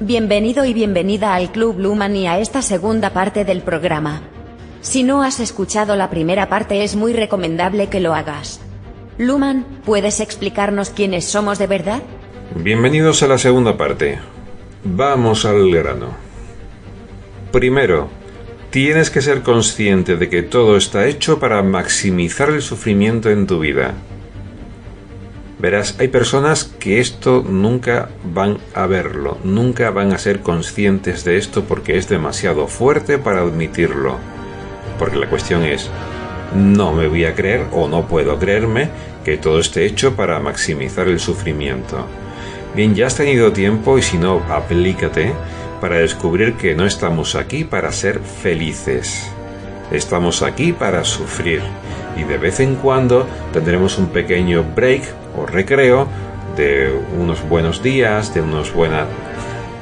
Bienvenido y bienvenida al Club Luman y a esta segunda parte del programa. Si no has escuchado la primera parte es muy recomendable que lo hagas. Luman, ¿puedes explicarnos quiénes somos de verdad? Bienvenidos a la segunda parte. Vamos al grano. Primero, tienes que ser consciente de que todo está hecho para maximizar el sufrimiento en tu vida. Verás, hay personas que esto nunca van a verlo, nunca van a ser conscientes de esto porque es demasiado fuerte para admitirlo. Porque la cuestión es, no me voy a creer o no puedo creerme que todo esté hecho para maximizar el sufrimiento. Bien, ya has tenido tiempo y si no, aplícate para descubrir que no estamos aquí para ser felices. Estamos aquí para sufrir y de vez en cuando tendremos un pequeño break recreo de unos buenos días, de, unos buena,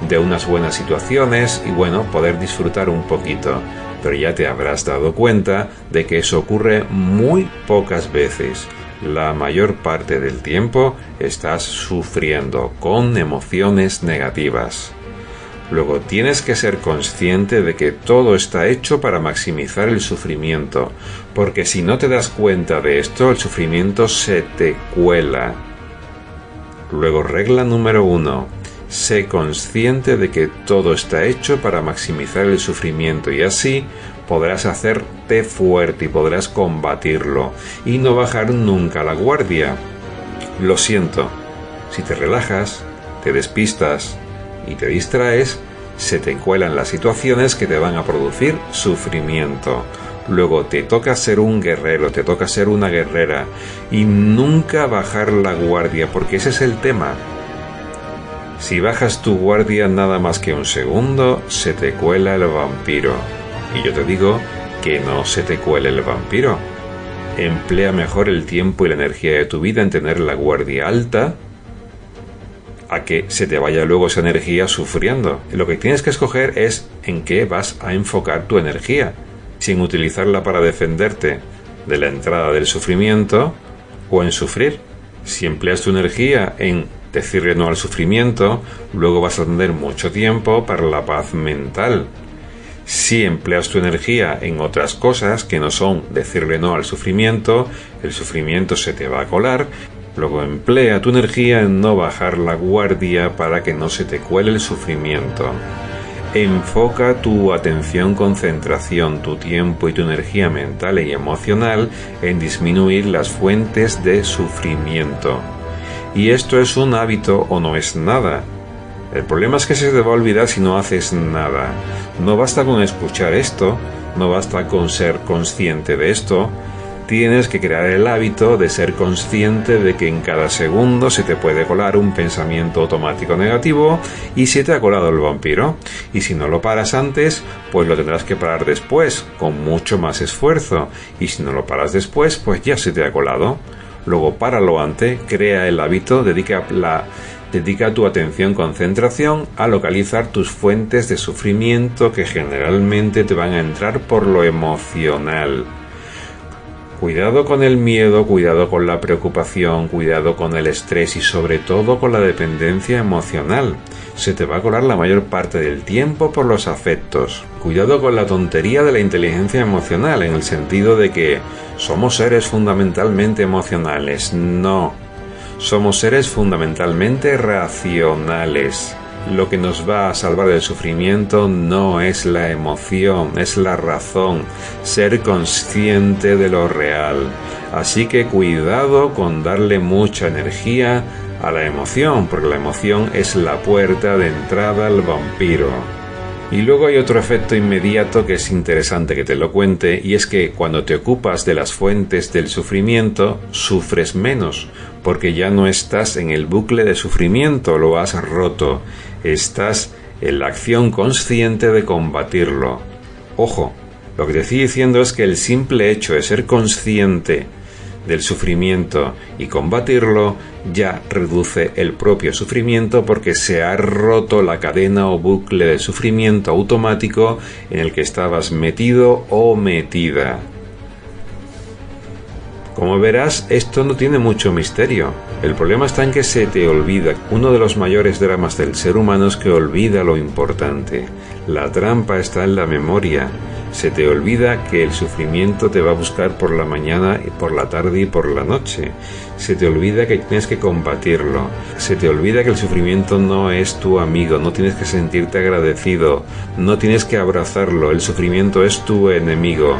de unas buenas situaciones y bueno, poder disfrutar un poquito. Pero ya te habrás dado cuenta de que eso ocurre muy pocas veces. La mayor parte del tiempo estás sufriendo con emociones negativas. Luego tienes que ser consciente de que todo está hecho para maximizar el sufrimiento, porque si no te das cuenta de esto, el sufrimiento se te cuela. Luego regla número uno. Sé consciente de que todo está hecho para maximizar el sufrimiento y así podrás hacerte fuerte y podrás combatirlo y no bajar nunca la guardia. Lo siento, si te relajas, te despistas, y te distraes, se te cuelan las situaciones que te van a producir sufrimiento. Luego te toca ser un guerrero, te toca ser una guerrera y nunca bajar la guardia, porque ese es el tema. Si bajas tu guardia nada más que un segundo, se te cuela el vampiro. Y yo te digo que no se te cuele el vampiro. Emplea mejor el tiempo y la energía de tu vida en tener la guardia alta que se te vaya luego esa energía sufriendo. Lo que tienes que escoger es en qué vas a enfocar tu energía, sin utilizarla para defenderte de la entrada del sufrimiento o en sufrir. Si empleas tu energía en decirle no al sufrimiento, luego vas a tener mucho tiempo para la paz mental. Si empleas tu energía en otras cosas que no son decirle no al sufrimiento, el sufrimiento se te va a colar Luego emplea tu energía en no bajar la guardia para que no se te cuele el sufrimiento. Enfoca tu atención, concentración, tu tiempo y tu energía mental y emocional en disminuir las fuentes de sufrimiento. Y esto es un hábito o no es nada. El problema es que se te va a olvidar si no haces nada. No basta con escuchar esto, no basta con ser consciente de esto, tienes que crear el hábito de ser consciente de que en cada segundo se te puede colar un pensamiento automático negativo y se te ha colado el vampiro. Y si no lo paras antes, pues lo tendrás que parar después, con mucho más esfuerzo. Y si no lo paras después, pues ya se te ha colado. Luego páralo antes, crea el hábito, dedica la Dedica tu atención concentración a localizar tus fuentes de sufrimiento que generalmente te van a entrar por lo emocional. Cuidado con el miedo, cuidado con la preocupación, cuidado con el estrés y sobre todo con la dependencia emocional. Se te va a colar la mayor parte del tiempo por los afectos. Cuidado con la tontería de la inteligencia emocional en el sentido de que somos seres fundamentalmente emocionales. No. Somos seres fundamentalmente racionales. Lo que nos va a salvar del sufrimiento no es la emoción, es la razón, ser consciente de lo real. Así que cuidado con darle mucha energía a la emoción, porque la emoción es la puerta de entrada al vampiro. Y luego hay otro efecto inmediato que es interesante que te lo cuente, y es que cuando te ocupas de las fuentes del sufrimiento, sufres menos, porque ya no estás en el bucle de sufrimiento, lo has roto, estás en la acción consciente de combatirlo. Ojo, lo que te estoy diciendo es que el simple hecho de ser consciente del sufrimiento y combatirlo ya reduce el propio sufrimiento porque se ha roto la cadena o bucle de sufrimiento automático en el que estabas metido o metida. Como verás, esto no tiene mucho misterio. El problema está en que se te olvida. Uno de los mayores dramas del ser humano es que olvida lo importante. La trampa está en la memoria. Se te olvida que el sufrimiento te va a buscar por la mañana, por la tarde y por la noche. Se te olvida que tienes que combatirlo. Se te olvida que el sufrimiento no es tu amigo. No tienes que sentirte agradecido. No tienes que abrazarlo. El sufrimiento es tu enemigo.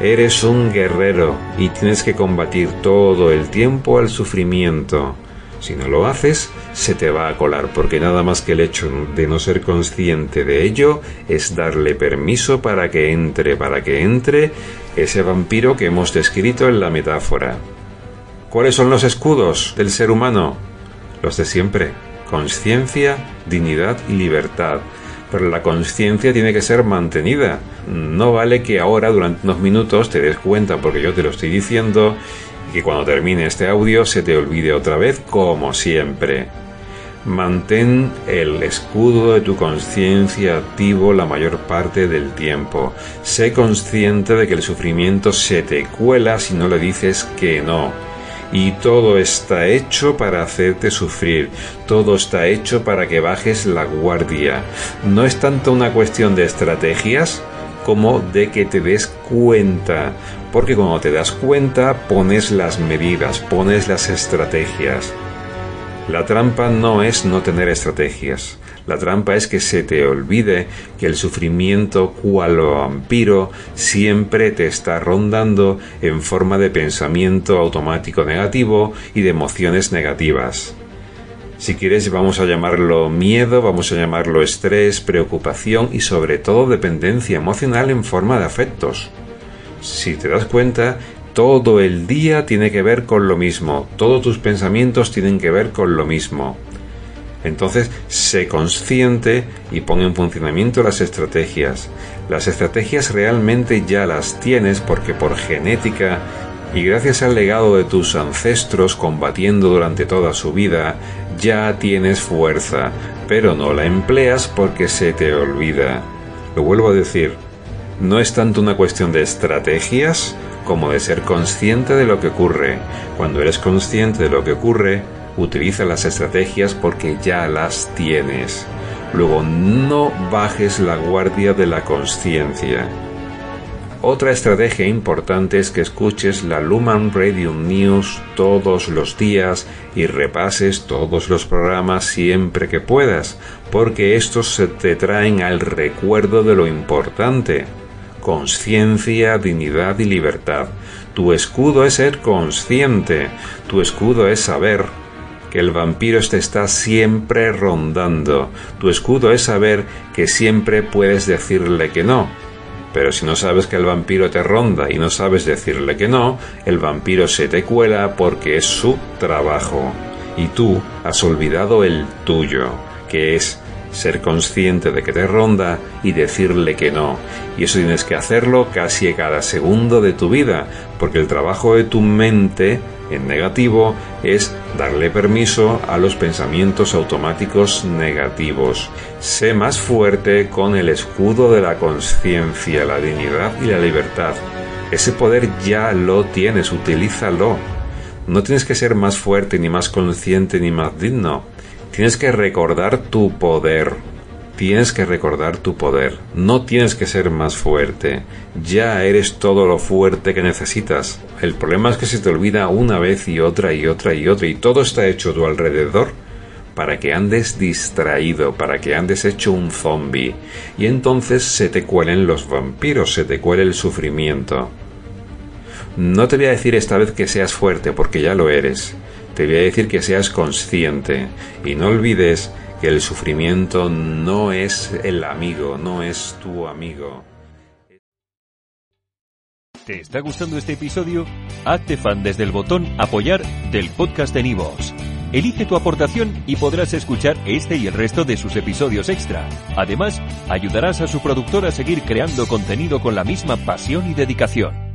Eres un guerrero y tienes que combatir todo el tiempo al sufrimiento. Si no lo haces, se te va a colar, porque nada más que el hecho de no ser consciente de ello es darle permiso para que entre, para que entre ese vampiro que hemos descrito en la metáfora. ¿Cuáles son los escudos del ser humano? Los de siempre. Conciencia, dignidad y libertad pero la conciencia tiene que ser mantenida. No vale que ahora durante unos minutos te des cuenta, porque yo te lo estoy diciendo, y que cuando termine este audio se te olvide otra vez, como siempre. Mantén el escudo de tu conciencia activo la mayor parte del tiempo. Sé consciente de que el sufrimiento se te cuela si no le dices que no y todo está hecho para hacerte sufrir, todo está hecho para que bajes la guardia. No es tanto una cuestión de estrategias como de que te des cuenta, porque cuando te das cuenta pones las medidas, pones las estrategias. La trampa no es no tener estrategias. La trampa es que se te olvide que el sufrimiento cual vampiro siempre te está rondando en forma de pensamiento automático negativo y de emociones negativas. Si quieres vamos a llamarlo miedo, vamos a llamarlo estrés, preocupación y sobre todo dependencia emocional en forma de afectos. Si te das cuenta, todo el día tiene que ver con lo mismo, todos tus pensamientos tienen que ver con lo mismo. Entonces, sé consciente y pon en funcionamiento las estrategias. Las estrategias realmente ya las tienes porque por genética y gracias al legado de tus ancestros combatiendo durante toda su vida, ya tienes fuerza, pero no la empleas porque se te olvida. Lo vuelvo a decir, no es tanto una cuestión de estrategias como de ser consciente de lo que ocurre. Cuando eres consciente de lo que ocurre, utiliza las estrategias porque ya las tienes. Luego no bajes la guardia de la conciencia. Otra estrategia importante es que escuches la Luman Radio News todos los días y repases todos los programas siempre que puedas, porque estos se te traen al recuerdo de lo importante. Conciencia, dignidad y libertad. Tu escudo es ser consciente, tu escudo es saber que el vampiro te está siempre rondando. Tu escudo es saber que siempre puedes decirle que no. Pero si no sabes que el vampiro te ronda y no sabes decirle que no, el vampiro se te cuela porque es su trabajo. Y tú has olvidado el tuyo, que es ser consciente de que te ronda y decirle que no. Y eso tienes que hacerlo casi cada segundo de tu vida, porque el trabajo de tu mente en negativo es darle permiso a los pensamientos automáticos negativos. Sé más fuerte con el escudo de la conciencia, la dignidad y la libertad. Ese poder ya lo tienes, utilízalo. No tienes que ser más fuerte, ni más consciente, ni más digno. Tienes que recordar tu poder. Tienes que recordar tu poder. No tienes que ser más fuerte. Ya eres todo lo fuerte que necesitas. El problema es que se te olvida una vez y otra y otra y otra y todo está hecho a tu alrededor para que andes distraído, para que andes hecho un zombie. Y entonces se te cuelen los vampiros, se te cuele el sufrimiento. No te voy a decir esta vez que seas fuerte porque ya lo eres te voy a decir que seas consciente y no olvides que el sufrimiento no es el amigo, no es tu amigo. ¿Te está gustando este episodio? Hazte fan desde el botón apoyar del podcast de Nivos. Elige tu aportación y podrás escuchar este y el resto de sus episodios extra. Además, ayudarás a su productor a seguir creando contenido con la misma pasión y dedicación.